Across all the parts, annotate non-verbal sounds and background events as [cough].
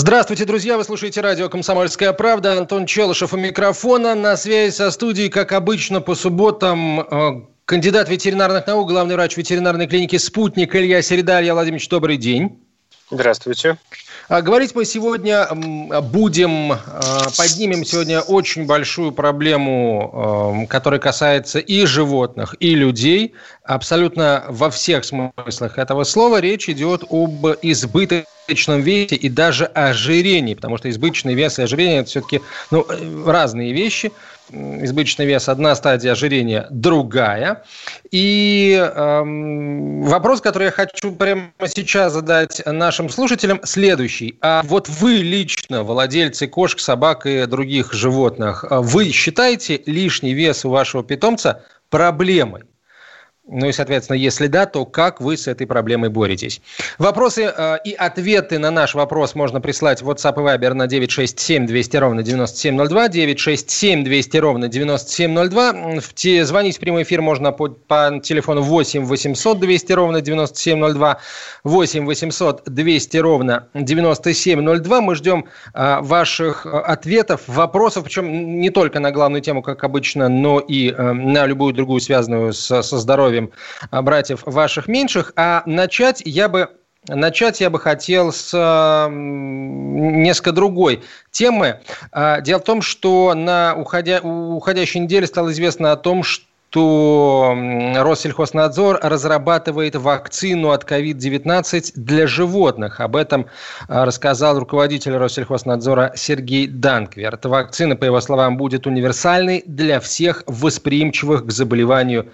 Здравствуйте, друзья! Вы слушаете радио «Комсомольская правда». Антон Челышев у микрофона. На связи со студией, как обычно, по субботам э, кандидат ветеринарных наук, главный врач ветеринарной клиники «Спутник» Илья Середа. Илья Владимирович, добрый день. Здравствуйте. А говорить мы сегодня будем, а, поднимем сегодня очень большую проблему, которая касается и животных, и людей. Абсолютно во всех смыслах этого слова речь идет об избыточном весе и даже ожирении, потому что избыточный вес и ожирение – это все-таки ну, разные вещи – избыточный вес одна стадия ожирения, другая. И эм, вопрос, который я хочу прямо сейчас задать нашим слушателям, следующий. А вот вы лично, владельцы кошек, собак и других животных, вы считаете лишний вес у вашего питомца проблемой? Ну и, соответственно, если да, то как вы с этой проблемой боретесь? Вопросы э, и ответы на наш вопрос можно прислать в WhatsApp и Viber на 967 200 ровно 9702, 967 200 ровно 9702. В те, звонить в прямой эфир можно по, по телефону 8 800 200 ровно 9702, 8 800 200 ровно 9702. Мы ждем э, ваших ответов, вопросов, причем не только на главную тему, как обычно, но и э, на любую другую, связанную с, со здоровьем а, братьев ваших меньших. А начать я бы Начать я бы хотел с несколько другой темы. А, дело в том, что на уходя, уходящей неделе стало известно о том, что что Россельхознадзор разрабатывает вакцину от COVID-19 для животных. Об этом а, рассказал руководитель Россельхознадзора Сергей Данкверт. Вакцина, по его словам, будет универсальной для всех восприимчивых к заболеванию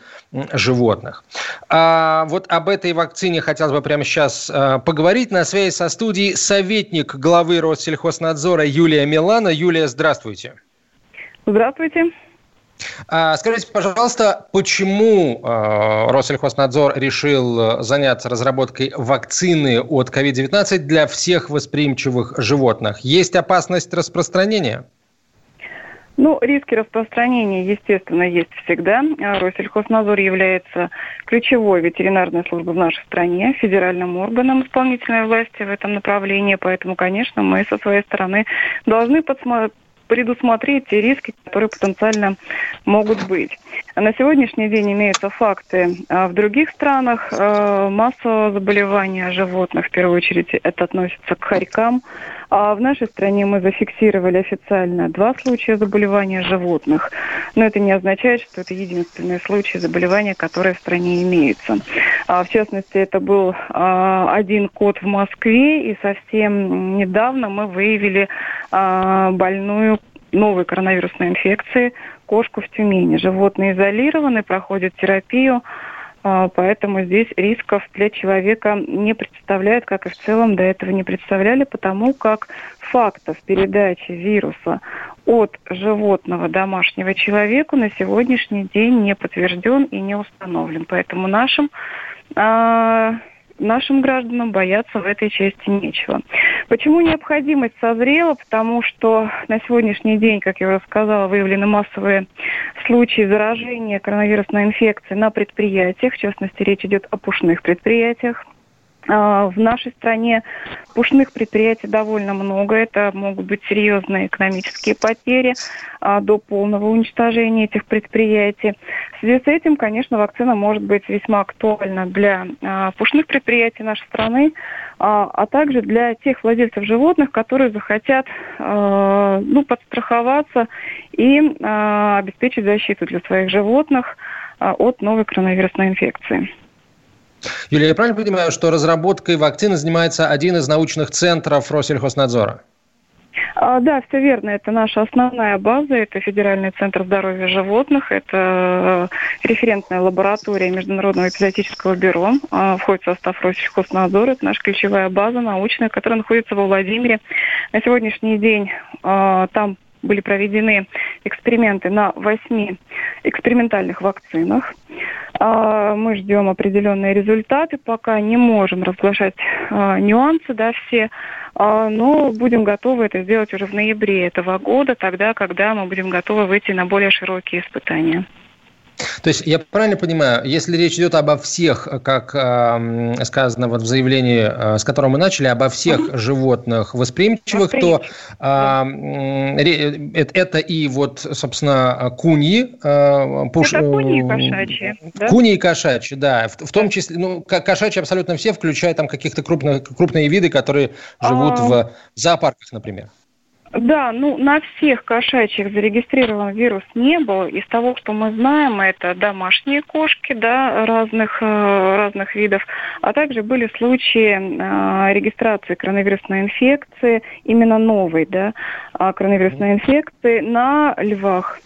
животных. А вот об этой вакцине хотелось бы прямо сейчас а, поговорить. На связи со студией советник главы Россельхознадзора Юлия Милана. Юлия, здравствуйте. Здравствуйте. А, скажите, пожалуйста, почему а, Россельхознадзор решил заняться разработкой вакцины от COVID-19 для всех восприимчивых животных? Есть опасность распространения? Ну, риски распространения, естественно, есть всегда. Россельхознадзор является ключевой ветеринарной службой в нашей стране, федеральным органом исполнительной власти в этом направлении, поэтому, конечно, мы со своей стороны должны подсмотреть предусмотреть те риски, которые потенциально могут быть. На сегодняшний день имеются факты а в других странах э, массового заболевания животных, в первую очередь это относится к хорькам, а в нашей стране мы зафиксировали официально два случая заболевания животных. Но это не означает, что это единственный случай заболевания, который в стране имеется. А, в частности, это был а, один кот в Москве, и совсем недавно мы выявили а, больную новой коронавирусной инфекции кошку в Тюмени. Животные изолированы, проходят терапию. А, поэтому здесь рисков для человека не представляют, как и в целом до этого не представляли, потому как фактов передачи вируса от животного домашнего человеку на сегодняшний день не подтвержден и не установлен. Поэтому нашим а, нашим гражданам бояться в этой части нечего. Почему необходимость созрела? Потому что на сегодняшний день, как я уже сказала, выявлены массовые случаи заражения коронавирусной инфекцией на предприятиях. В частности, речь идет о пушных предприятиях. А, в нашей стране пушных предприятий довольно много. Это могут быть серьезные экономические потери а, до полного уничтожения этих предприятий. В связи с этим, конечно, вакцина может быть весьма актуальна для а, пушных предприятий нашей страны, а также для тех владельцев животных, которые захотят ну, подстраховаться и обеспечить защиту для своих животных от новой коронавирусной инфекции. Юлия, я правильно понимаю, что разработкой вакцины занимается один из научных центров Россельхознадзора? А, да, все верно. Это наша основная база, это Федеральный центр здоровья животных, это э, референтная лаборатория Международного эпизодического бюро, а, входит в состав Россельхознадзора, это наша ключевая база научная, которая находится во Владимире. На сегодняшний день а, там были проведены эксперименты на восьми экспериментальных вакцинах. А, мы ждем определенные результаты, пока не можем разглашать а, нюансы, да, все, а, но будем готовы это сделать уже в ноябре этого года, тогда, когда мы будем готовы выйти на более широкие испытания. То есть я правильно понимаю, если речь идет обо всех, как э, сказано вот в заявлении, э, с которого мы начали, обо всех угу. животных восприимчивых, то э, э, это и вот, собственно, куньи. Э, пуш... Это куньи и кошачьи. Да? Куньи и кошачьи, да. В, в том числе, ну, кошачьи абсолютно все, включая там каких-то крупных, крупные виды, которые живут а... в зоопарках, например. Да, ну на всех кошачьих зарегистрирован вирус не был. Из того, что мы знаем, это домашние кошки, да, разных э, разных видов, а также были случаи э, регистрации коронавирусной инфекции, именно новой, да, а, коронавирусной инфекции на львах.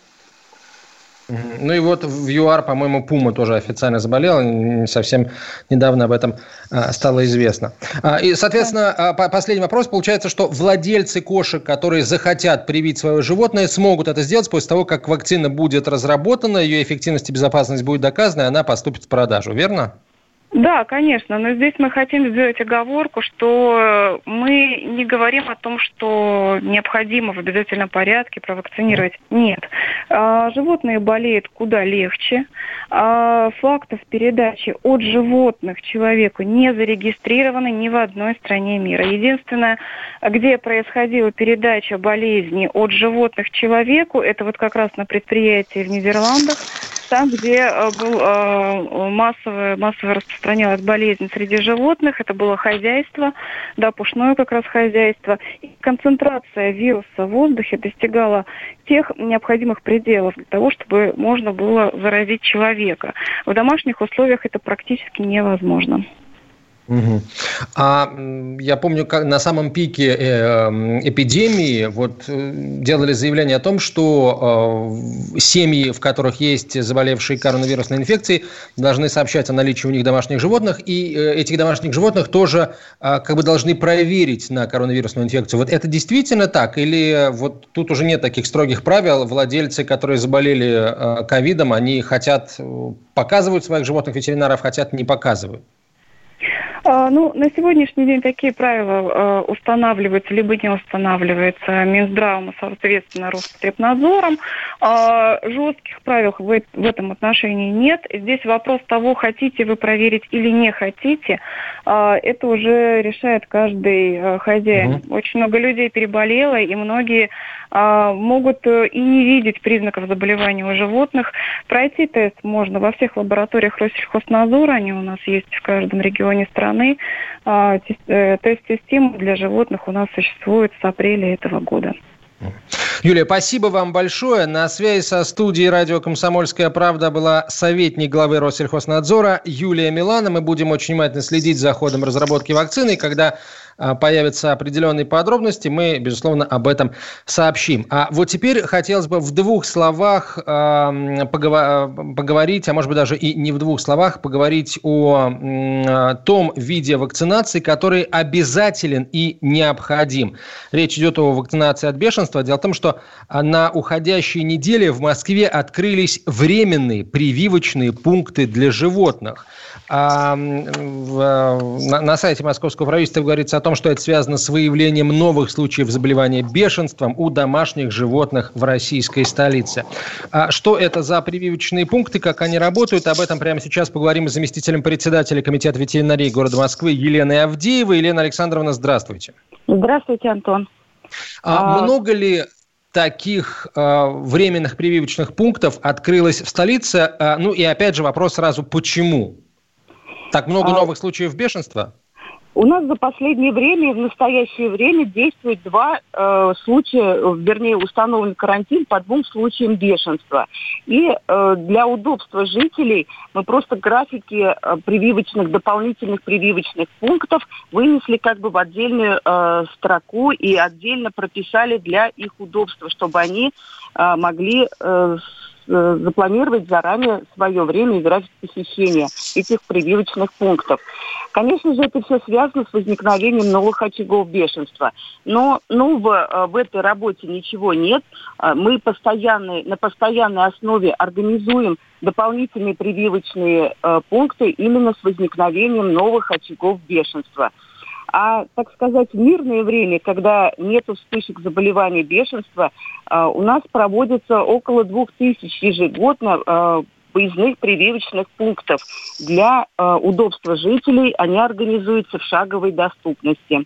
Ну и вот в ЮАР, по-моему, Пума тоже официально заболела. Совсем недавно об этом а, стало известно. А, и, соответственно, а, последний вопрос. Получается, что владельцы кошек, которые захотят привить свое животное, смогут это сделать после того, как вакцина будет разработана, ее эффективность и безопасность будет доказана, и она поступит в продажу. Верно? Да, конечно, но здесь мы хотим сделать оговорку, что мы не говорим о том, что необходимо в обязательном порядке провакцинировать. Нет. А, животные болеют куда легче. А, фактов передачи от животных человеку не зарегистрированы ни в одной стране мира. Единственное, где происходила передача болезни от животных человеку, это вот как раз на предприятии в Нидерландах, там, где э, был э, массовое, массово распространялась болезнь среди животных, это было хозяйство, да, пушное как раз хозяйство. И концентрация вируса в воздухе достигала тех необходимых пределов для того, чтобы можно было заразить человека. В домашних условиях это практически невозможно. А я помню, как на самом пике э, эпидемии вот э, делали заявление о том, что э, семьи, в которых есть заболевшие коронавирусной инфекцией, должны сообщать о наличии у них домашних животных, и этих домашних животных тоже как бы должны проверить на коронавирусную инфекцию. Вот это действительно так? Или вот тут уже нет таких строгих правил? Владельцы, которые заболели ковидом, они хотят показывают своих животных ветеринаров, хотят не показывают? А, ну, на сегодняшний день такие правила э, устанавливаются, либо не устанавливаются Минздравом, соответственно, Роспотребнадзором. Э, жестких правил в, этом отношении нет. Здесь вопрос того, хотите вы проверить или не хотите, э, это уже решает каждый э, хозяин. Угу. Очень много людей переболело, и многие могут и не видеть признаков заболевания у животных. Пройти тест можно во всех лабораториях Россельхознадзора, они у нас есть в каждом регионе страны. А, э, тест-система для животных у нас существует с апреля этого года. Юлия, спасибо вам большое. На связи со студией радио «Комсомольская правда» была советник главы Россельхознадзора Юлия Милана. Мы будем очень внимательно следить за ходом разработки вакцины. Когда а, появятся определенные подробности, мы, безусловно, об этом сообщим. А вот теперь хотелось бы в двух словах поговорить, а может быть даже и не в двух словах, поговорить о том виде вакцинации, который обязателен и необходим. Речь идет о вакцинации от бешенства. Дело в том, что на уходящей неделе в Москве открылись временные прививочные пункты для животных. А, на сайте Московского правительства говорится о том, что это связано с выявлением новых случаев заболевания бешенством у домашних животных в российской столице. А что это за прививочные пункты, как они работают, об этом прямо сейчас поговорим с заместителем председателя Комитета ветеринарии города Москвы Еленой Авдеевой. Елена Александровна, здравствуйте. Здравствуйте, Антон. А, а... Много ли таких э, временных прививочных пунктов открылось в столице? Э, ну и опять же вопрос сразу, почему? Так много а... новых случаев бешенства? У нас за последнее время, в настоящее время действует два э, случая, вернее, установлен карантин по двум случаям бешенства. И э, для удобства жителей мы просто графики э, прививочных, дополнительных прививочных пунктов вынесли как бы в отдельную э, строку и отдельно прописали для их удобства, чтобы они э, могли э, запланировать заранее свое время и график посещения этих прививочных пунктов. Конечно же, это все связано с возникновением новых очагов бешенства. Но нового в этой работе ничего нет. Мы постоянно, на постоянной основе организуем дополнительные прививочные пункты именно с возникновением новых очагов бешенства. А, так сказать, в мирное время, когда нет вспышек заболеваний бешенства, а, у нас проводится около двух тысяч ежегодно а, выездных прививочных пунктов. Для удобства жителей они организуются в шаговой доступности.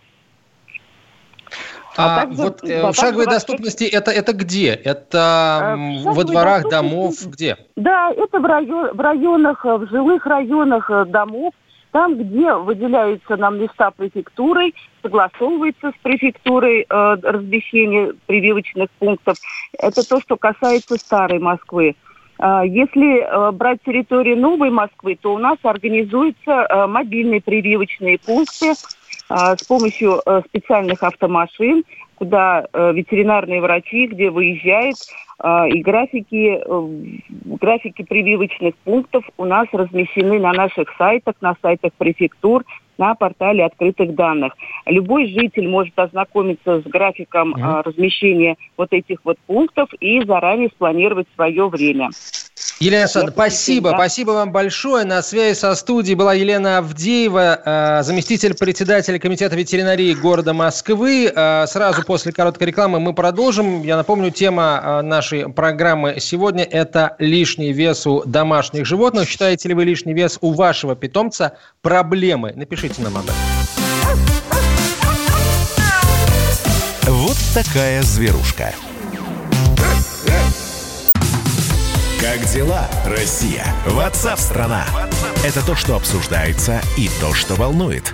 А, а также, вот э, да, в шаговой доступности это, это где? Это э, во дворах домов где? Да, это в, район, в районах, в жилых районах домов, там, где выделяются нам места префектурой, согласовывается с префектурой э, размещение прививочных пунктов. Это то, что касается старой Москвы. Э, если э, брать территорию новой Москвы, то у нас организуются э, мобильные прививочные пункты э, с помощью э, специальных автомашин, куда ветеринарные врачи, где выезжают а, и графики, э, графики прививочных пунктов у нас размещены на наших сайтах, на сайтах префектур, на портале открытых данных. Любой житель может ознакомиться с графиком mm-hmm. размещения вот этих вот пунктов и заранее спланировать свое время. Елена Александровна, спасибо. Да. Спасибо вам большое. На связи со студией была Елена Авдеева, э, заместитель председателя Комитета ветеринарии города Москвы. Э, сразу после короткой рекламы мы продолжим. Я напомню, тема нашей программы сегодня – это лишний вес у домашних животных. Считаете ли вы лишний вес у вашего питомца проблемой? Напишите нам об этом. Вот такая зверушка. Как дела, Россия? Ватсап-страна! Это то, что обсуждается и то, что волнует.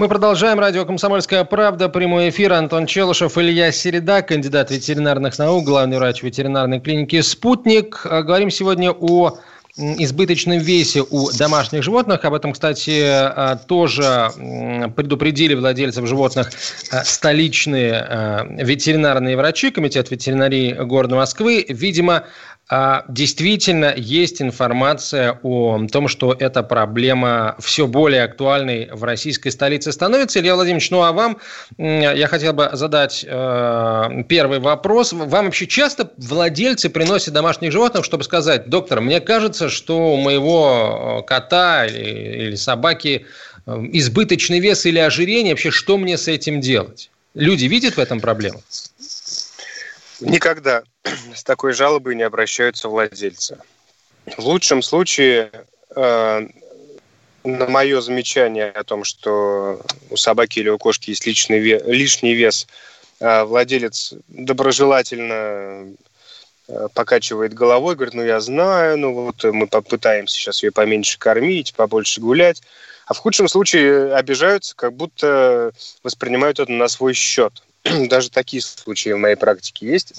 Мы продолжаем. Радио «Комсомольская правда». Прямой эфир. Антон Челышев, Илья Середа, кандидат ветеринарных наук, главный врач ветеринарной клиники «Спутник». А, говорим сегодня о избыточном весе у домашних животных. Об этом, кстати, а, тоже предупредили владельцев животных а, столичные ветеринарные врачи, Комитет ветеринарии города Москвы. Видимо, действительно есть информация о том, что эта проблема все более актуальной в российской столице становится. Илья Владимирович, ну а вам я хотел бы задать э, первый вопрос. Вам вообще часто владельцы приносят домашних животных, чтобы сказать, доктор, мне кажется, что у моего э, кота или, или собаки э, избыточный вес или ожирение, вообще что мне с этим делать? Люди видят в этом проблему? Никогда [clears throat] с такой жалобой не обращаются владельцы. В лучшем случае э, на мое замечание о том, что у собаки или у кошки есть личный вес, лишний вес, э, владелец доброжелательно э, покачивает головой, говорит, ну я знаю, ну вот мы попытаемся сейчас ее поменьше кормить, побольше гулять. А в худшем случае обижаются, как будто воспринимают это на свой счет. [clears throat] Даже такие случаи в моей практике есть.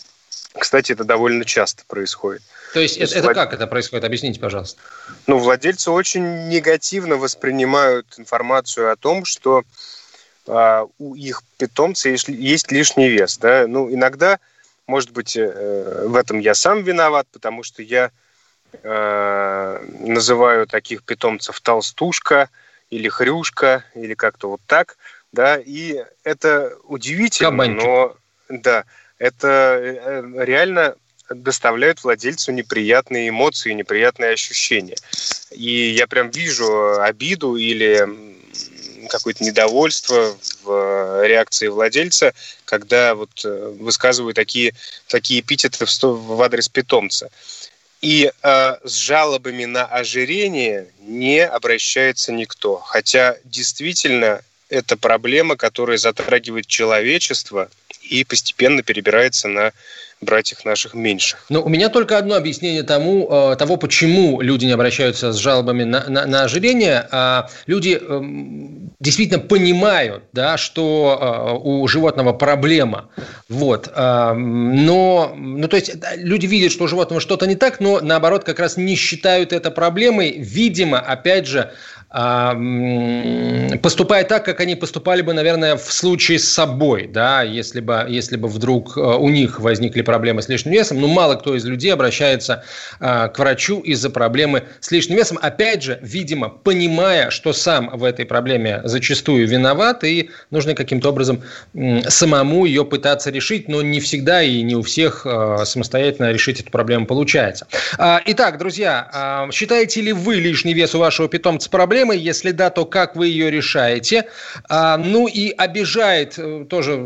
Кстати, это довольно часто происходит. То есть, То есть это, влад... как это происходит? Объясните, пожалуйста. Ну, владельцы очень негативно воспринимают информацию о том, что э, у их питомца есть, есть лишний вес. Да? Ну, иногда, может быть, э, в этом я сам виноват, потому что я э, называю таких питомцев толстушка или хрюшка, или как-то вот так. Да? И это удивительно, Кабанчик. но... Да, это э, реально доставляют владельцу неприятные эмоции, неприятные ощущения. И я прям вижу обиду или какое-то недовольство в реакции владельца, когда вот э, высказывают такие, такие эпитеты в, в адрес питомца. И э, с жалобами на ожирение не обращается никто. Хотя действительно это проблема, которая затрагивает человечество – и постепенно перебирается на братьях наших меньших. Но у меня только одно объяснение тому, э, того, почему люди не обращаются с жалобами на, на, на ожирение. А люди эм, действительно понимают, да, что э, у животного проблема. Вот. Но, ну, то есть люди видят, что у животного что-то не так, но наоборот как раз не считают это проблемой. Видимо, опять же, поступая так, как они поступали бы, наверное, в случае с собой, да, если бы, если бы вдруг э, у них возникли проблемы с лишним весом. Но мало кто из людей обращается а, к врачу из-за проблемы с лишним весом. Опять же, видимо, понимая, что сам в этой проблеме зачастую виноват, и нужно каким-то образом самому ее пытаться решить, но не всегда и не у всех э, самостоятельно решить эту проблему получается. А, итак, друзья, а, считаете ли вы лишний вес у вашего питомца проблемой? Проблемой? Если да, то как вы ее решаете? А, ну и обижает, э, тоже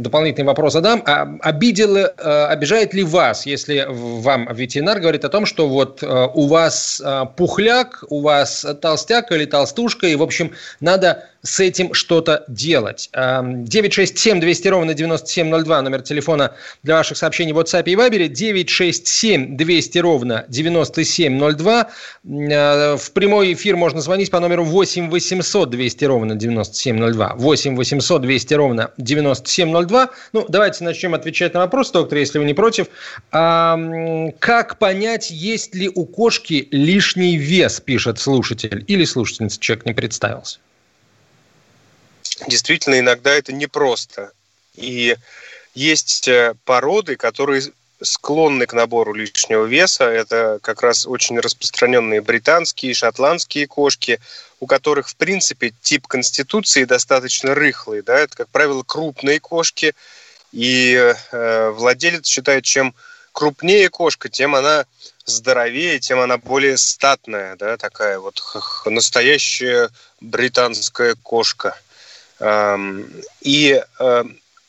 дополнительный вопрос задам, а, обидел, а, обижает ли вас, если вам ветеринар говорит о том, что вот а, у вас а, пухляк, у вас толстяк или толстушка, и, в общем, надо с этим что-то делать. 967 200 ровно 9702, номер телефона для ваших сообщений в WhatsApp и Viber. 967 200 ровно 9702. А, в прямой эфир можно звонить по номеру 8 800 200 ровно 9702. 8 800 200 ровно 9702. Ну, давайте начнем отвечать на вопрос, доктор, если вы не против. Как понять, есть ли у кошки лишний вес, пишет слушатель или слушательница, человек не представился действительно иногда это непросто. И есть э, породы, которые склонны к набору лишнего веса. Это как раз очень распространенные британские, шотландские кошки, у которых, в принципе, тип конституции достаточно рыхлый. Да? Это, как правило, крупные кошки. И э, владелец считает, чем крупнее кошка, тем она здоровее, тем она более статная, да, такая вот настоящая британская кошка. И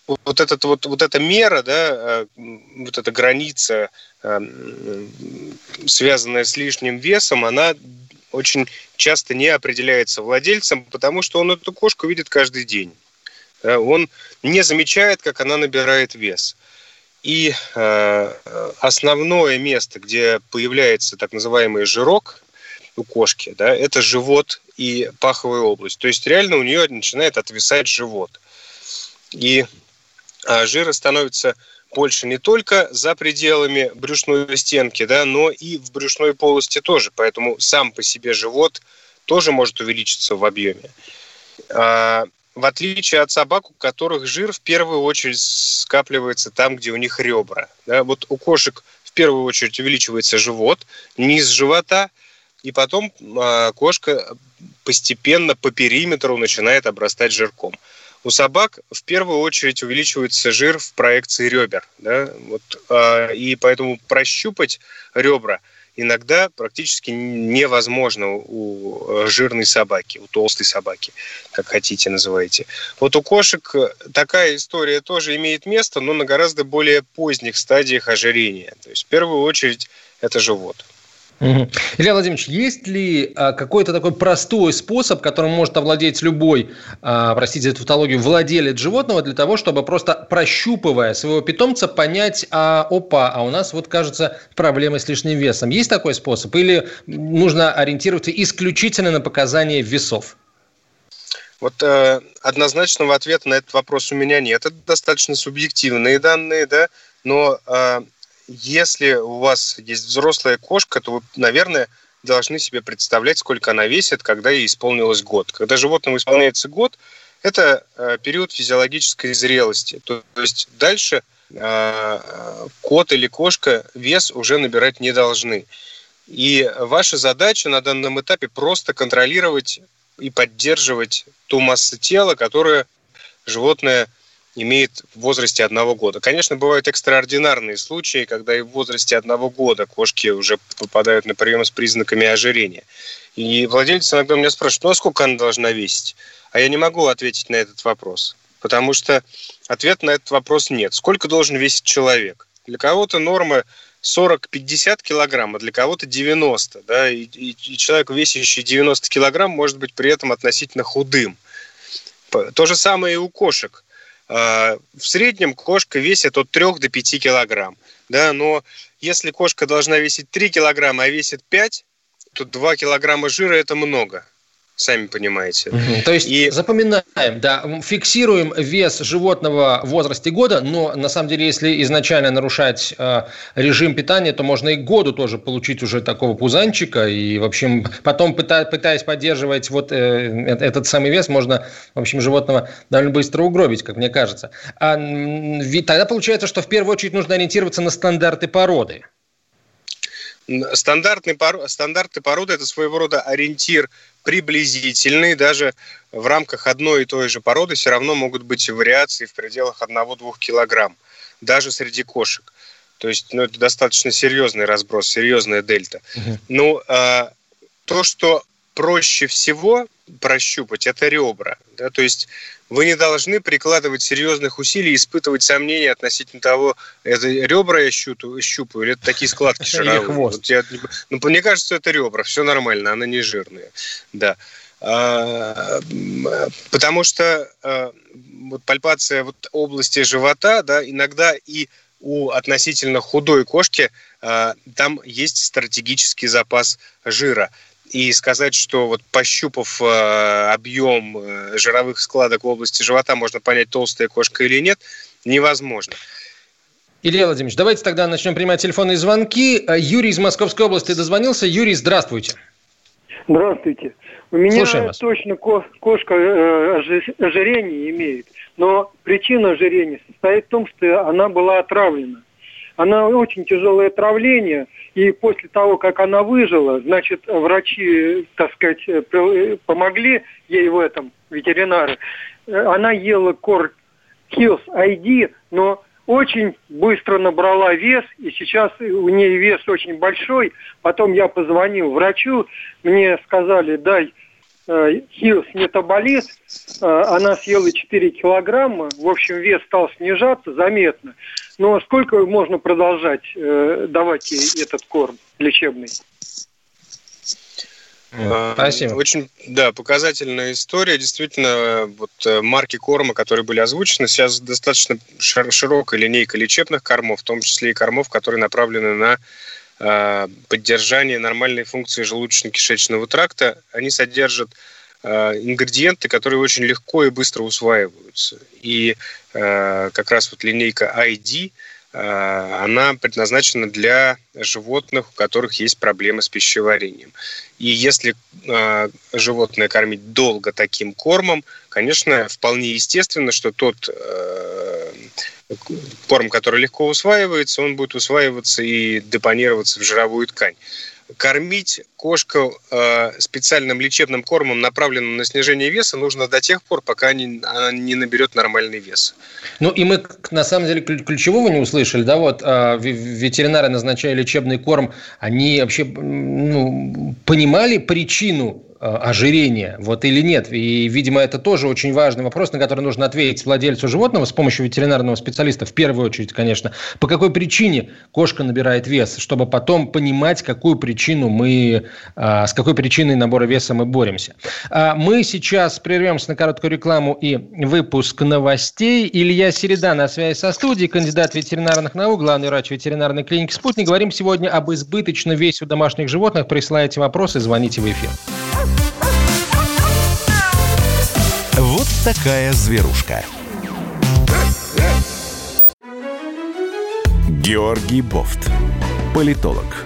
вот, этот, вот, вот эта мера, да, э, вот эта граница, связанная с лишним весом, она очень часто не определяется владельцем, потому что он эту кошку видит каждый день. Он не замечает, как она набирает вес. И э, основное место, где появляется так называемый жирок у кошки, да, это живот и паховая область. То есть реально у нее начинает отвисать живот. И а, жира становится больше не только за пределами брюшной стенки, да, но и в брюшной полости тоже. Поэтому сам по себе живот тоже может увеличиться в объеме. А, в отличие от собак, у которых жир в первую очередь скапливается там, где у них ребра. Да, вот у кошек в первую очередь увеличивается живот, низ живота, и потом а, кошка постепенно по периметру начинает обрастать жирком. У собак в первую очередь увеличивается жир в проекции ребер. Да? Вот, э, и поэтому прощупать ребра иногда практически невозможно у э, жирной собаки, у толстой собаки, как хотите называйте. Вот у кошек такая история тоже имеет место, но на гораздо более поздних стадиях ожирения. То есть в первую очередь это живот. Угу. Илья Владимирович, есть ли а, какой-то такой простой способ, которым может овладеть любой, а, простите за тавтологию, владелец животного для того, чтобы просто прощупывая своего питомца понять, а, опа, а у нас вот, кажется, проблемы с лишним весом. Есть такой способ? Или нужно ориентироваться исключительно на показания весов? Вот э, однозначного ответа на этот вопрос у меня нет. Это достаточно субъективные данные, да, но э, если у вас есть взрослая кошка, то вы, наверное, должны себе представлять, сколько она весит, когда ей исполнилось год. Когда животному исполняется год, это э, период физиологической зрелости. То, есть дальше э, кот или кошка вес уже набирать не должны. И ваша задача на данном этапе просто контролировать и поддерживать ту массу тела, которую животное имеет в возрасте одного года. Конечно, бывают экстраординарные случаи, когда и в возрасте одного года кошки уже попадают на прием с признаками ожирения. И владельцы иногда меня спрашивают, ну а сколько она должна весить? А я не могу ответить на этот вопрос, потому что ответ на этот вопрос нет. Сколько должен весить человек? Для кого-то норма 40-50 килограмм, а для кого-то 90. Да? И, и, и человек, весящий 90 килограмм, может быть при этом относительно худым. То же самое и у кошек – в среднем кошка весит от 3 до 5 килограмм. Да, но если кошка должна весить 3 килограмма, а весит 5, то 2 килограмма жира – это много сами понимаете. Угу. То есть и... запоминаем, да, фиксируем вес животного в возрасте года, но на самом деле, если изначально нарушать э, режим питания, то можно и году тоже получить уже такого пузанчика, и, в общем, потом, пыта, пытаясь поддерживать вот э, этот самый вес, можно, в общем, животного довольно быстро угробить, как мне кажется. А, ведь тогда получается, что в первую очередь нужно ориентироваться на стандарты породы. Стандартный, стандарты породы – это своего рода ориентир приблизительный, даже в рамках одной и той же породы все равно могут быть вариации в пределах 1-2 килограмм, даже среди кошек. То есть ну, это достаточно серьезный разброс, серьезная дельта. Угу. Ну, а, то, что проще всего прощупать, это ребра. Да? То есть вы не должны прикладывать серьезных усилий, испытывать сомнения относительно того, это ребра я щупаю, щупаю или это такие складки [laughs] шаровые. Вот я, ну, мне кажется, это ребра, все нормально, она не жирная. Да. А, потому что а, вот пальпация вот области живота, да, иногда и у относительно худой кошки а, там есть стратегический запас жира и сказать, что вот пощупав э, объем э, жировых складок в области живота, можно понять, толстая кошка или нет, невозможно. Илья Владимирович, давайте тогда начнем принимать телефонные звонки. Э, Юрий из Московской области дозвонился. Юрий, здравствуйте. Здравствуйте. У меня точно кошка ожирение имеет, но причина ожирения состоит в том, что она была отравлена. Она очень тяжелое отравление, и после того, как она выжила, значит, врачи, так сказать, э, помогли ей в этом, ветеринары. Она ела корм Hills ID, но очень быстро набрала вес, и сейчас у нее вес очень большой. Потом я позвонил врачу, мне сказали, дай Э, Хилс метаболит, э, она съела 4 килограмма, в общем, вес стал снижаться заметно. Но сколько можно продолжать э, давать ей этот корм лечебный? Спасибо. Очень, да, показательная история. Действительно, вот марки корма, которые были озвучены, сейчас достаточно широкая линейка лечебных кормов, в том числе и кормов, которые направлены на Э, поддержание нормальной функции желудочно-кишечного тракта, они содержат э, ингредиенты, которые очень легко и быстро усваиваются. И э, как раз вот линейка ID, она предназначена для животных, у которых есть проблемы с пищеварением. И если животное кормить долго таким кормом, конечно, вполне естественно, что тот корм, который легко усваивается, он будет усваиваться и депонироваться в жировую ткань. Кормить кошку э, специальным лечебным кормом, направленным на снижение веса, нужно до тех пор, пока не, она не наберет нормальный вес. Ну и мы на самом деле ключевого не услышали, да, вот э, ветеринары, назначая лечебный корм, они вообще ну, понимали причину Э, ожирения, вот или нет. И, видимо, это тоже очень важный вопрос, на который нужно ответить владельцу животного с помощью ветеринарного специалиста, в первую очередь, конечно. По какой причине кошка набирает вес, чтобы потом понимать, какую причину мы, э, с какой причиной набора веса мы боремся. А мы сейчас прервемся на короткую рекламу и выпуск новостей. Илья Середа на связи со студией, кандидат ветеринарных наук, главный врач ветеринарной клиники «Спутник». Говорим сегодня об избыточном весе у домашних животных. Присылайте вопросы, звоните в эфир. Вот такая зверушка. Георгий Бофт. Политолог,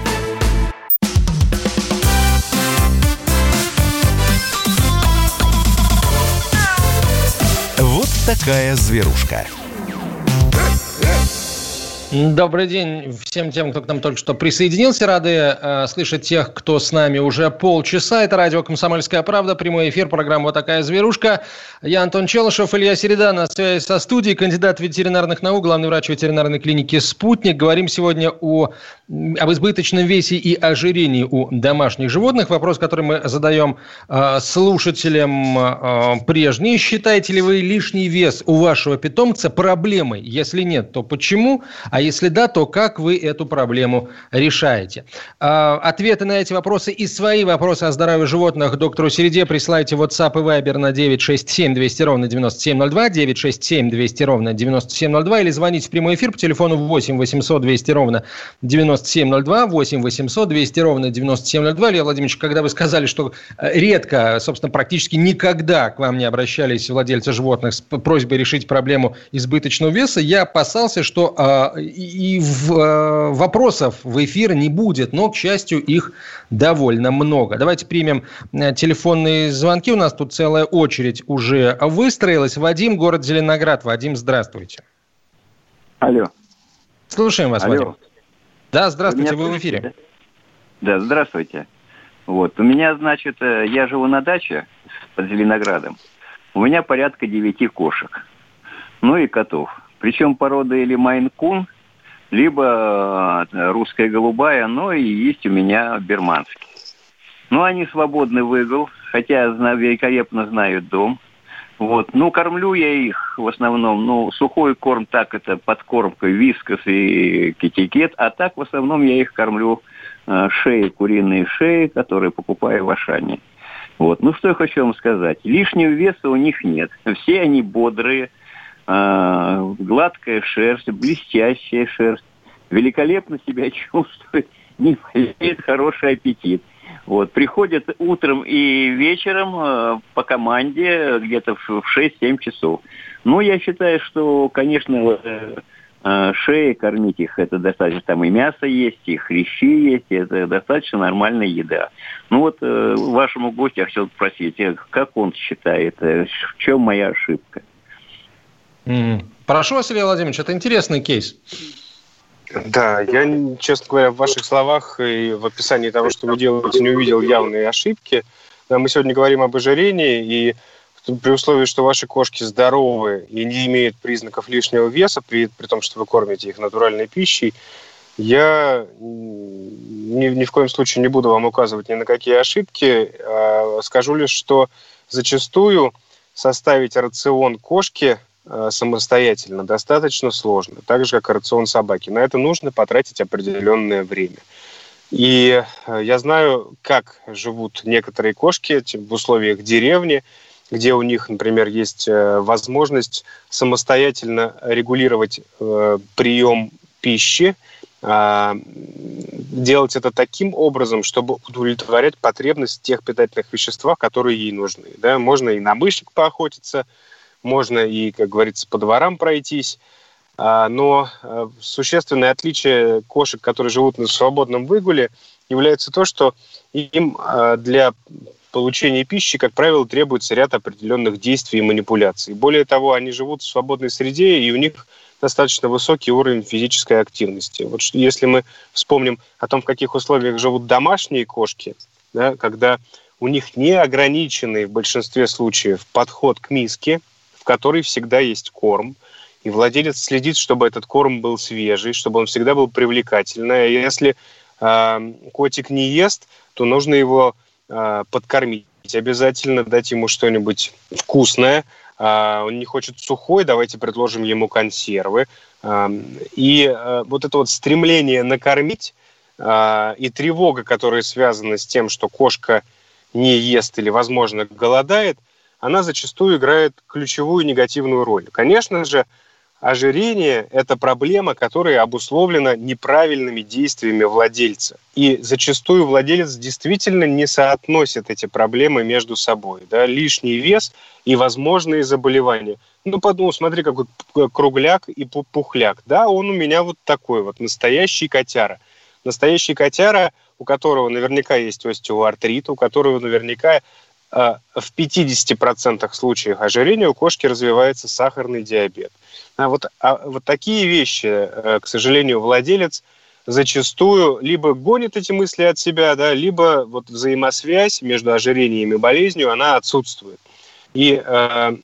Такая зверушка. Добрый день всем тем, кто к нам только что присоединился. Рады э, слышать тех, кто с нами уже полчаса. Это радио «Комсомольская правда», прямой эфир, программа «Вот такая зверушка». Я Антон Челышев, Илья Середа на связи со студией, кандидат ветеринарных наук, главный врач ветеринарной клиники «Спутник». Говорим сегодня о, об избыточном весе и ожирении у домашних животных. Вопрос, который мы задаем э, слушателям э, прежний. Считаете ли вы лишний вес у вашего питомца проблемой? Если нет, то почему? А если да, то как вы эту проблему решаете? А, ответы на эти вопросы и свои вопросы о здоровье животных доктору Середе присылайте WhatsApp и Viber на 967 200 ровно 9702, 967 200 ровно 9702 или звоните в прямой эфир по телефону 8 800 200 ровно 9702, 8 800 200 ровно 9702. Илья Владимирович, когда вы сказали, что э, редко, собственно, практически никогда к вам не обращались владельцы животных с просьбой решить проблему избыточного веса, я опасался, что а, и в, э, вопросов в эфир не будет, но, к счастью, их довольно много. Давайте примем э, телефонные звонки. У нас тут целая очередь уже выстроилась. Вадим, город Зеленоград. Вадим, здравствуйте. Алло. Слушаем вас, Алло. Вадим. Да, здравствуйте, вы, вы в эфире. Да, здравствуйте. Вот, у меня, значит, э, я живу на даче под Зеленоградом. У меня порядка девяти кошек. Ну и котов. Причем порода или Майнкун, либо э, русская голубая, но и есть у меня берманский. Ну, они свободны в игл, хотя великолепно знают дом. Вот. Ну, кормлю я их в основном, ну, сухой корм, так это подкормка, вискос и китикет, а так в основном я их кормлю э, шеи, куриные шеи, которые покупаю в Ашане. Вот. Ну, что я хочу вам сказать. Лишнего веса у них нет. Все они бодрые, э, гладкая шерсть, блестящая шерсть, великолепно себя [laughs] чувствует, не болеет, хороший аппетит. Вот, приходят утром и вечером э, по команде где-то в 6-7 часов. Ну, я считаю, что, конечно, э, э, шеи кормить их, это достаточно, там и мясо есть, и хрящи есть, это достаточно нормальная еда. Ну вот э, вашему гостю я хотел спросить, э, как он считает, э, в чем моя ошибка? Mm. Прошу, Василий Владимирович, это интересный кейс. Да, я, честно говоря, в ваших словах и в описании того, что вы делаете, не увидел явные ошибки. Мы сегодня говорим об ожирении, и при условии, что ваши кошки здоровы и не имеют признаков лишнего веса, при, при том, что вы кормите их натуральной пищей, я ни, ни в коем случае не буду вам указывать ни на какие ошибки. А скажу лишь, что зачастую составить рацион кошки – самостоятельно достаточно сложно, так же, как и рацион собаки. На это нужно потратить определенное время. И э, я знаю, как живут некоторые кошки в условиях деревни, где у них, например, есть э, возможность самостоятельно регулировать прием пищи, а, делать это таким образом, чтобы удовлетворять потребность тех питательных веществах, которые ей нужны. Да? Можно и на мышек поохотиться, можно и, как говорится, по дворам пройтись. А, но э, существенное отличие кошек, которые живут на свободном выгуле, является то, что им а, для получения пищи, как правило, требуется ряд определенных действий и манипуляций. Более того, они живут в свободной среде, и у них достаточно высокий уровень физической активности. Вот если мы вспомним о том, в каких условиях живут домашние кошки, да, когда у них неограниченный в большинстве случаев подход к миске – в которой всегда есть корм, и владелец следит, чтобы этот корм был свежий, чтобы он всегда был привлекательный. И если э, котик не ест, то нужно его э, подкормить обязательно, дать ему что-нибудь вкусное. Э, он не хочет сухой, давайте предложим ему консервы. Э, и э, вот это вот стремление накормить э, и тревога, которая связана с тем, что кошка не ест или, возможно, голодает – она зачастую играет ключевую негативную роль. Конечно же, ожирение – это проблема, которая обусловлена неправильными действиями владельца. И зачастую владелец действительно не соотносит эти проблемы между собой. Да? Лишний вес и возможные заболевания. Ну, подумал, смотри, какой кругляк и пухляк. Да, он у меня вот такой вот, настоящий котяра. Настоящий котяра, у которого наверняка есть остеоартрит, у которого наверняка в 50% случаев ожирения у кошки развивается сахарный диабет. А вот, а вот такие вещи, к сожалению, владелец зачастую либо гонит эти мысли от себя, да, либо вот взаимосвязь между ожирением и болезнью, она отсутствует. И э,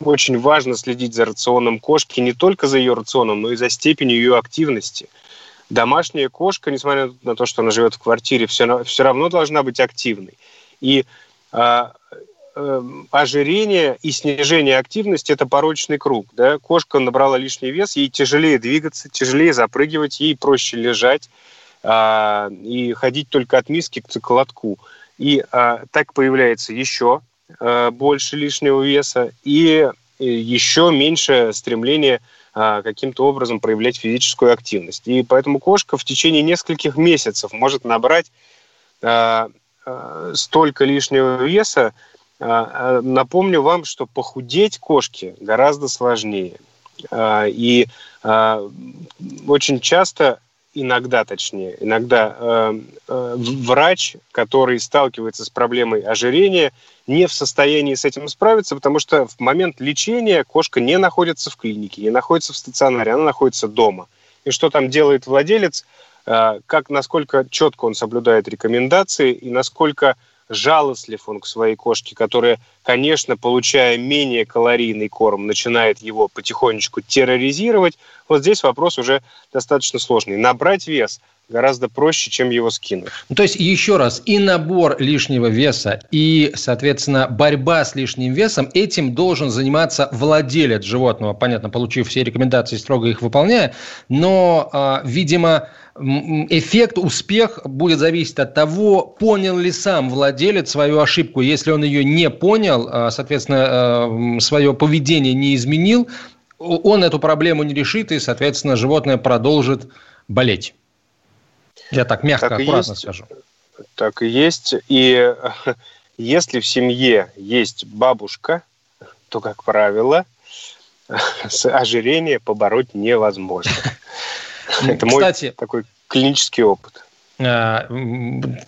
очень важно следить за рационом кошки, не только за ее рационом, но и за степенью ее активности. Домашняя кошка, несмотря на то, что она живет в квартире, все, все равно должна быть активной. И э, э, ожирение и снижение активности – это порочный круг. Да? Кошка набрала лишний вес, ей тяжелее двигаться, тяжелее запрыгивать, ей проще лежать э, и ходить только от миски к циколотку. И э, так появляется еще э, больше лишнего веса и еще меньше стремление э, каким-то образом проявлять физическую активность. И поэтому кошка в течение нескольких месяцев может набрать э, э, столько лишнего веса, а, а, напомню вам, что похудеть кошке гораздо сложнее. И очень часто, иногда точнее, иногда врач, который сталкивается с проблемой ожирения, не в состоянии с этим справиться, потому что в момент лечения кошка не находится в клинике, не находится в стационаре, она находится дома. И что там делает владелец, как, насколько четко он соблюдает рекомендации и насколько жалостлив он к своей кошке, которая, конечно, получая менее калорийный корм, начинает его потихонечку терроризировать. Вот здесь вопрос уже достаточно сложный. Набрать вес гораздо проще, чем его скинуть. Ну, то есть, еще раз, и набор лишнего веса, и, соответственно, борьба с лишним весом, этим должен заниматься владелец животного, понятно, получив все рекомендации, строго их выполняя, но, а, видимо, эффект, успех будет зависеть от того, понял ли сам владелец свою ошибку. Если он ее не понял, а, соответственно, свое поведение не изменил, он эту проблему не решит, и, соответственно, животное продолжит болеть. Я так мягко, так аккуратно есть, скажу. Так и есть. И [laughs] если в семье есть бабушка, то, как правило, [laughs] ожирение побороть невозможно. [laughs] Это Кстати, мой такой клинический опыт. А,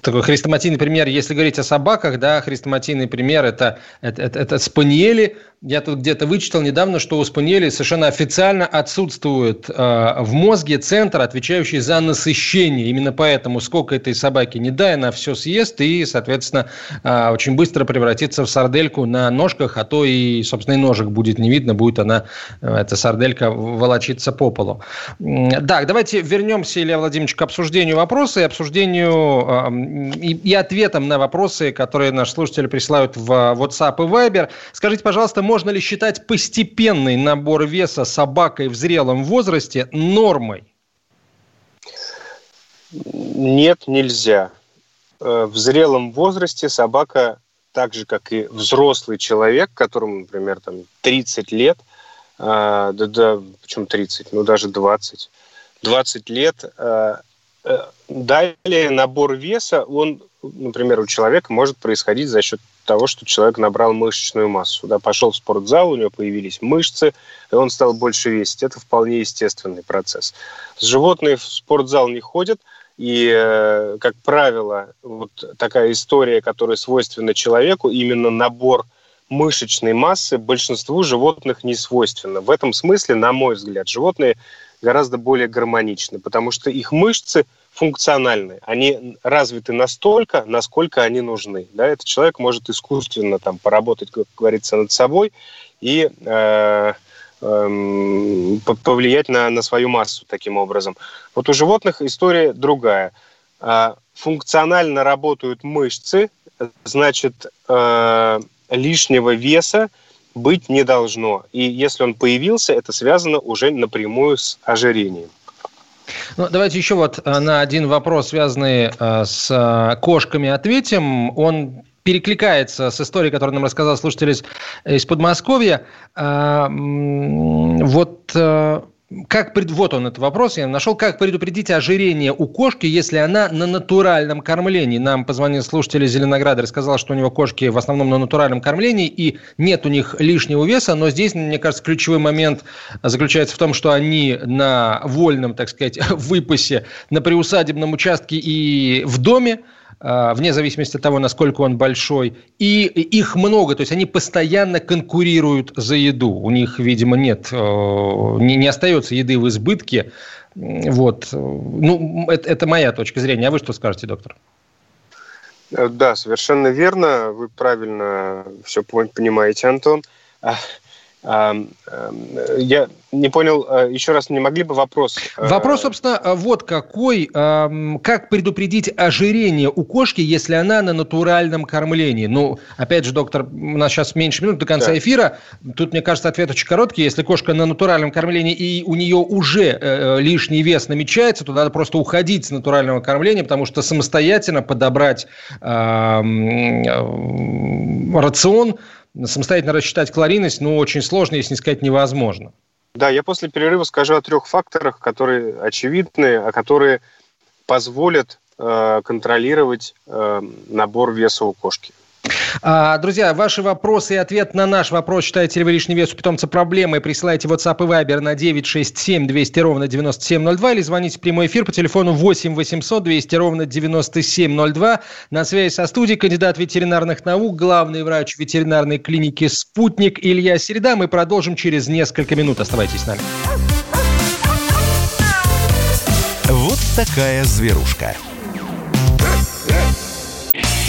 такой хрестоматийный пример, если говорить о собаках, да, хрестоматийный пример это, это, это, это спаниели, я тут где-то вычитал недавно, что у спаниелей совершенно официально отсутствует э, в мозге центр, отвечающий за насыщение. Именно поэтому сколько этой собаки не дай, она все съест и, соответственно, э, очень быстро превратится в сардельку на ножках, а то и, собственно, и ножек будет не видно, будет она, э, эта сарделька, волочиться по полу. Так, давайте вернемся, Илья Владимирович, к обсуждению вопроса и обсуждению э, и, и ответам на вопросы, которые наши слушатели присылают в WhatsApp и Viber. Скажите, пожалуйста, можно ли считать постепенный набор веса собакой в зрелом возрасте нормой? Нет, нельзя. Э, в зрелом возрасте собака, так же как и взрослый человек, которому, например, там 30 лет, э, да, да, почему 30, ну даже 20, 20 лет, э, далее набор веса, он, например, у человека может происходить за счет того, что человек набрал мышечную массу. Да, пошел в спортзал, у него появились мышцы, и он стал больше весить. Это вполне естественный процесс. Животные в спортзал не ходят, и, э, как правило, вот такая история, которая свойственна человеку, именно набор мышечной массы большинству животных не свойственна. В этом смысле, на мой взгляд, животные гораздо более гармоничны, потому что их мышцы – функциональны. Они развиты настолько, насколько они нужны. Да, этот человек может искусственно там, поработать, как говорится, над собой и э, э, повлиять на, на свою массу таким образом. Вот у животных история другая. Э, функционально работают мышцы, значит, э, лишнего веса быть не должно. И если он появился, это связано уже напрямую с ожирением. Ну, давайте еще вот э, на один вопрос, связанный э, с э, кошками, ответим. Он перекликается с историей, которую нам рассказал слушатель из, из Подмосковья. Вот как, вот он этот вопрос, я нашел, как предупредить ожирение у кошки, если она на натуральном кормлении. Нам позвонил слушатель из Зеленограда и сказал, что у него кошки в основном на натуральном кормлении, и нет у них лишнего веса, но здесь, мне кажется, ключевой момент заключается в том, что они на вольном, так сказать, [laughs] выпасе, на приусадебном участке и в доме, вне зависимости от того, насколько он большой, и их много, то есть они постоянно конкурируют за еду. У них, видимо, нет, э, не, не остается еды в избытке. Вот. Ну, это, это моя точка зрения. А вы что скажете, доктор? Э, да, совершенно верно. Вы правильно все понимаете, Антон. А, я не понял, э, еще раз, не могли бы вопрос? Э, вопрос, собственно, вот какой. Как предупредить ожирение у кошки, если она на натуральном кормлении? Ну, опять же, доктор, у нас сейчас меньше минут до конца да. эфира. Тут, мне кажется, ответ очень короткий. Если кошка на натуральном кормлении и у нее уже э, лишний вес намечается, то надо просто уходить с натурального кормления, потому что самостоятельно подобрать рацион самостоятельно рассчитать калорийность, ну, очень сложно, если не сказать невозможно. Да, я после перерыва скажу о трех факторах, которые очевидны, а которые позволят э, контролировать э, набор веса у кошки. А, друзья, ваши вопросы и ответ на наш вопрос, считаете ли вы лишний вес у питомца проблемой, присылайте WhatsApp и Viber на 967 200 ровно 9702 или звоните в прямой эфир по телефону 8 800 200 ровно 9702. На связи со студией кандидат ветеринарных наук, главный врач ветеринарной клиники «Спутник» Илья Середа. Мы продолжим через несколько минут. Оставайтесь с нами. Вот такая зверушка.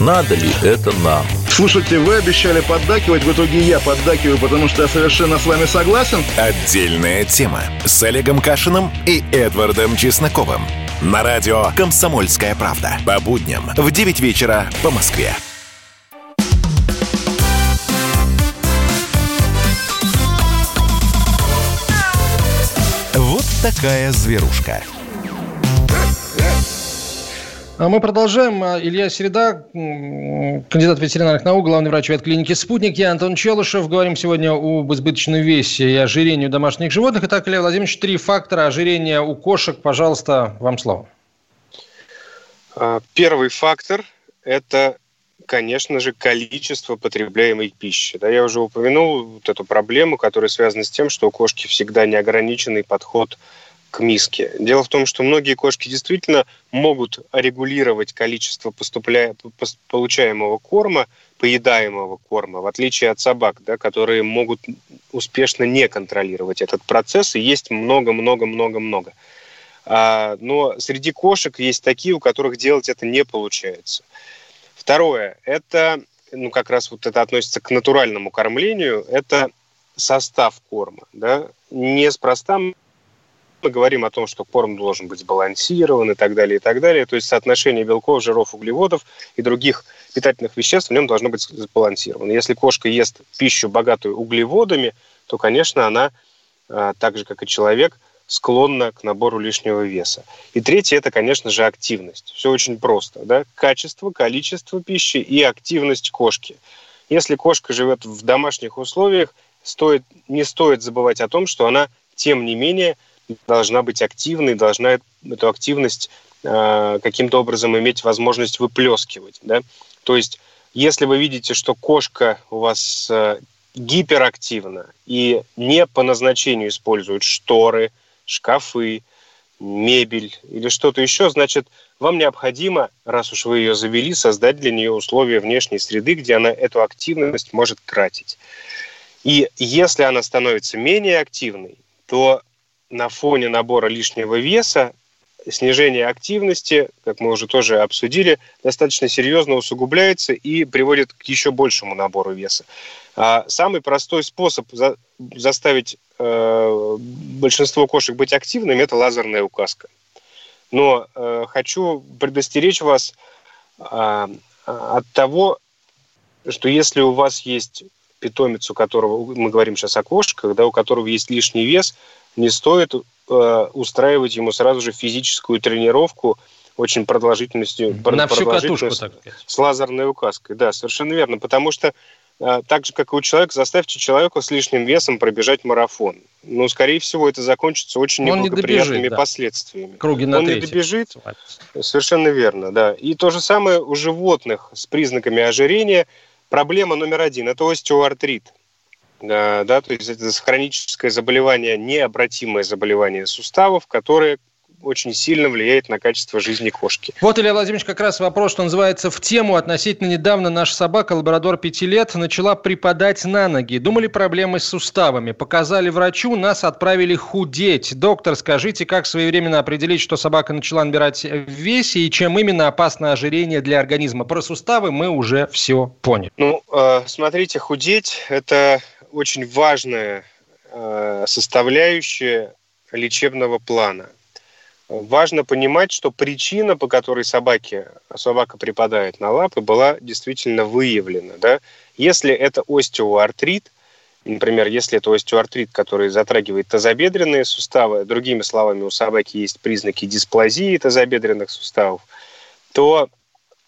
Надо ли это нам? Слушайте, вы обещали поддакивать, в итоге я поддакиваю, потому что я совершенно с вами согласен. Отдельная тема с Олегом Кашиным и Эдвардом Чесноковым. На радио «Комсомольская правда». По будням в 9 вечера по Москве. Вот такая зверушка. А мы продолжаем. А, Илья Середа, кандидат ветеринарных наук, главный врач ветклиники «Спутник». Я Антон Челышев. Говорим сегодня об избыточном весе и ожирении у домашних животных. Итак, Илья Владимирович, три фактора ожирения у кошек. Пожалуйста, вам слово. А, первый фактор – это, конечно же, количество потребляемой пищи. Да, я уже упомянул вот эту проблему, которая связана с тем, что у кошки всегда неограниченный подход – к миске. Дело в том, что многие кошки действительно могут регулировать количество поступля... получаемого корма, поедаемого корма, в отличие от собак, да, которые могут успешно не контролировать этот процесс, и есть много-много-много-много. А, но среди кошек есть такие, у которых делать это не получается. Второе, это, ну как раз вот это относится к натуральному кормлению, это состав корма. Да? Неспроста мы говорим о том, что корм должен быть сбалансирован и так далее, и так далее. То есть соотношение белков, жиров, углеводов и других питательных веществ в нем должно быть сбалансировано. Если кошка ест пищу, богатую углеводами, то, конечно, она, а, так же, как и человек, склонна к набору лишнего веса. И третье – это, конечно же, активность. Все очень просто. Да? Качество, количество пищи и активность кошки. Если кошка живет в домашних условиях, стоит, не стоит забывать о том, что она, тем не менее, должна быть активной, должна эту активность э, каким-то образом иметь возможность выплескивать. Да? То есть, если вы видите, что кошка у вас э, гиперактивна и не по назначению использует шторы, шкафы, мебель или что-то еще, значит, вам необходимо, раз уж вы ее завели, создать для нее условия внешней среды, где она эту активность может тратить. И если она становится менее активной, то на фоне набора лишнего веса снижение активности, как мы уже тоже обсудили, достаточно серьезно усугубляется и приводит к еще большему набору веса. А самый простой способ за, заставить э, большинство кошек быть активными – это лазерная указка. Но э, хочу предостеречь вас э, от того, что если у вас есть питомец, у которого, мы говорим сейчас о кошках, да, у которого есть лишний вес, не стоит э, устраивать ему сразу же физическую тренировку очень продолжительностью. На всю катушку, так. С лазерной указкой, да, совершенно верно. Потому что а, так же, как и у человека, заставьте человека с лишним весом пробежать марафон. Ну, скорее всего, это закончится очень Но неблагоприятными добежит, да. последствиями. Круги на Он не добежит, совершенно верно, да. И то же самое у животных с признаками ожирения. Проблема номер один – это остеоартрит. Да, да, то есть это хроническое заболевание, необратимое заболевание суставов, которое очень сильно влияет на качество жизни кошки. Вот, Илья Владимирович, как раз вопрос, что называется, в тему. Относительно недавно наша собака, лабрадор 5 лет, начала припадать на ноги. Думали проблемы с суставами. Показали врачу, нас отправили худеть. Доктор, скажите, как своевременно определить, что собака начала набирать в весе и чем именно опасно ожирение для организма? Про суставы мы уже все поняли. Ну, э, смотрите, худеть – это очень важная э, составляющая лечебного плана важно понимать, что причина, по которой собаке, собака припадает на лапы, была действительно выявлена. Да? Если это остеоартрит, например, если это остеоартрит, который затрагивает тазобедренные суставы, другими словами, у собаки есть признаки дисплазии тазобедренных суставов, то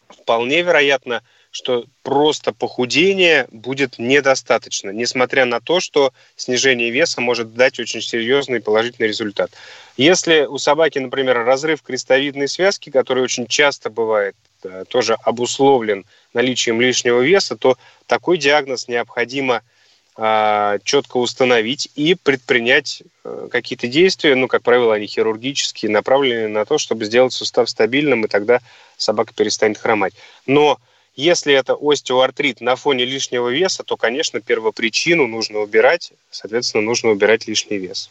вполне вероятно – что просто похудение будет недостаточно, несмотря на то, что снижение веса может дать очень серьезный положительный результат. Если у собаки, например, разрыв крестовидной связки, который очень часто бывает, э, тоже обусловлен наличием лишнего веса, то такой диагноз необходимо а, четко установить и предпринять э, какие-то действия, ну, как правило, они хирургические, направленные на то, чтобы сделать сустав стабильным, и тогда собака перестанет хромать. Но если это остеоартрит на фоне лишнего веса, то, конечно, первопричину нужно убирать, соответственно, нужно убирать лишний вес.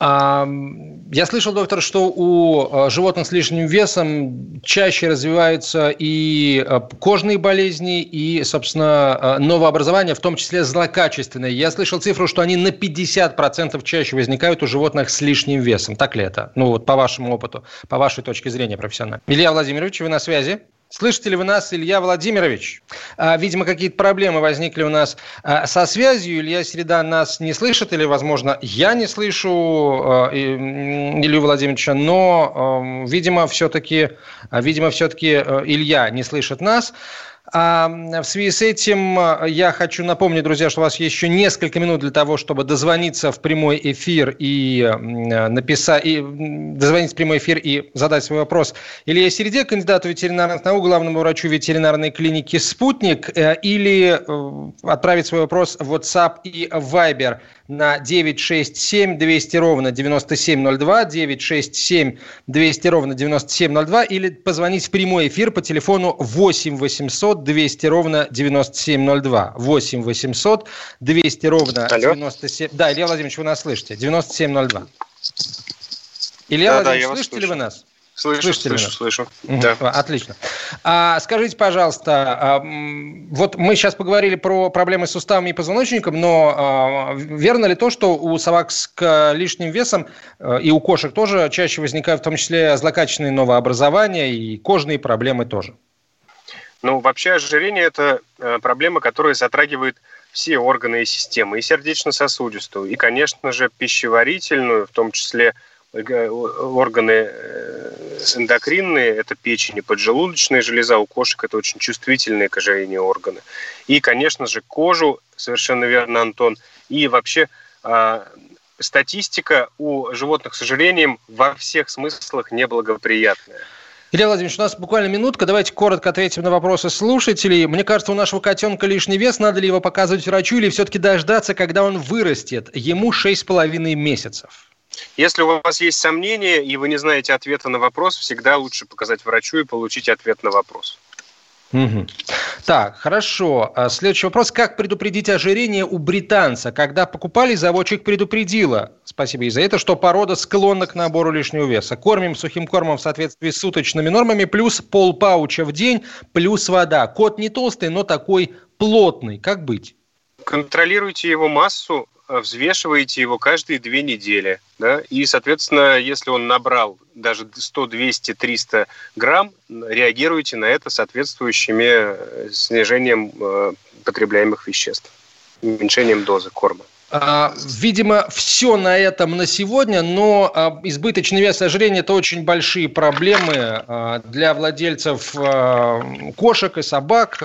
Я слышал, доктор, что у э, животных с лишним весом чаще развиваются и э, кожные болезни, и, собственно, э, новообразования, в том числе злокачественные. Я слышал цифру, что они на 50% чаще возникают у животных с лишним весом. Так ли это? Ну вот по вашему опыту, по вашей точке зрения профессионально. Илья Владимирович, вы на связи? Слышите ли вы нас, Илья Владимирович? А, видимо, какие-то проблемы возникли у нас а, со связью. Илья Середа нас не слышит, или, возможно, я не слышу а, Илью Владимировича, но, видимо, все-таки, видимо, все-таки Илья не слышит нас. А в связи с этим э, я хочу напомнить, друзья, что у вас еще несколько минут для того, чтобы дозвониться в прямой эфир и э, написать, и дозвониться в прямой эфир и задать свой вопрос Илья Середе, кандидату ветеринарных наук, главному врачу ветеринарной клиники «Спутник», э, или отправить свой вопрос в WhatsApp и Viber – на 967 200 ровно 9702, 967 200 ровно 9702 или позвонить в прямой эфир по телефону 8 800 200 ровно 9702. 8 800 200 ровно Алло. 97... Да, Илья Владимирович, вы нас слышите. 9702. Илья да, Владимирович, да, слышите ли вы нас? Слышу, Слышите слышу, меня? слышу. Угу, да. Отлично. А, скажите, пожалуйста, а, вот мы сейчас поговорили про проблемы с суставами и позвоночником, но а, верно ли то, что у собак с лишним весом а, и у кошек тоже чаще возникают в том числе злокачественные новообразования и кожные проблемы тоже? Ну, вообще ожирение – это э, проблема, которая затрагивает все органы и системы, и сердечно-сосудистую, и, конечно же, пищеварительную, в том числе органы э, эндокринные, это печень и поджелудочная железа, у кошек это очень чувствительные к ожирению органы. И, конечно же, кожу, совершенно верно, Антон, и вообще а, статистика у животных с ожирением во всех смыслах неблагоприятная. Илья Владимирович, у нас буквально минутка. Давайте коротко ответим на вопросы слушателей. Мне кажется, у нашего котенка лишний вес. Надо ли его показывать врачу или все-таки дождаться, когда он вырастет? Ему 6,5 месяцев. Если у вас есть сомнения и вы не знаете ответа на вопрос, всегда лучше показать врачу и получить ответ на вопрос. Угу. Так, хорошо. А следующий вопрос. Как предупредить ожирение у британца? Когда покупали, заводчик предупредила, спасибо ей за это, что порода склонна к набору лишнего веса. Кормим сухим кормом в соответствии с суточными нормами, плюс пол пауча в день, плюс вода. Кот не толстый, но такой плотный. Как быть? Контролируйте его массу, взвешиваете его каждые две недели. Да? И, соответственно, если он набрал даже 100, 200, 300 грамм, реагируете на это соответствующими э, снижением э, потребляемых веществ, уменьшением дозы корма. А, видимо, все на этом на сегодня, но а, избыточный вес и ожирение – это очень большие проблемы а, для владельцев кошек и собак.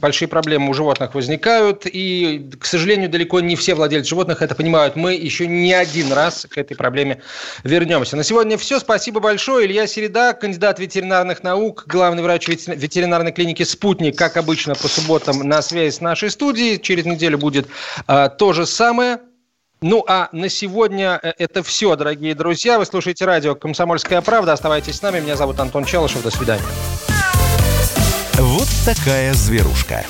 Большие проблемы у животных возникают, и, к сожалению, далеко не все владельцы животных это понимают. Мы еще не один раз к этой проблеме вернемся. На сегодня все. Спасибо большое. Илья Середа, кандидат ветеринарных наук, главный врач ветеринарной клиники «Спутник», как обычно, по субботам на связи с нашей студией. Через неделю будет тоже же самое. Ну а на сегодня э, это все, дорогие друзья. Вы слушаете радио «Комсомольская правда». Оставайтесь с нами. Меня зовут Антон Челышев. До свидания. Вот такая зверушка.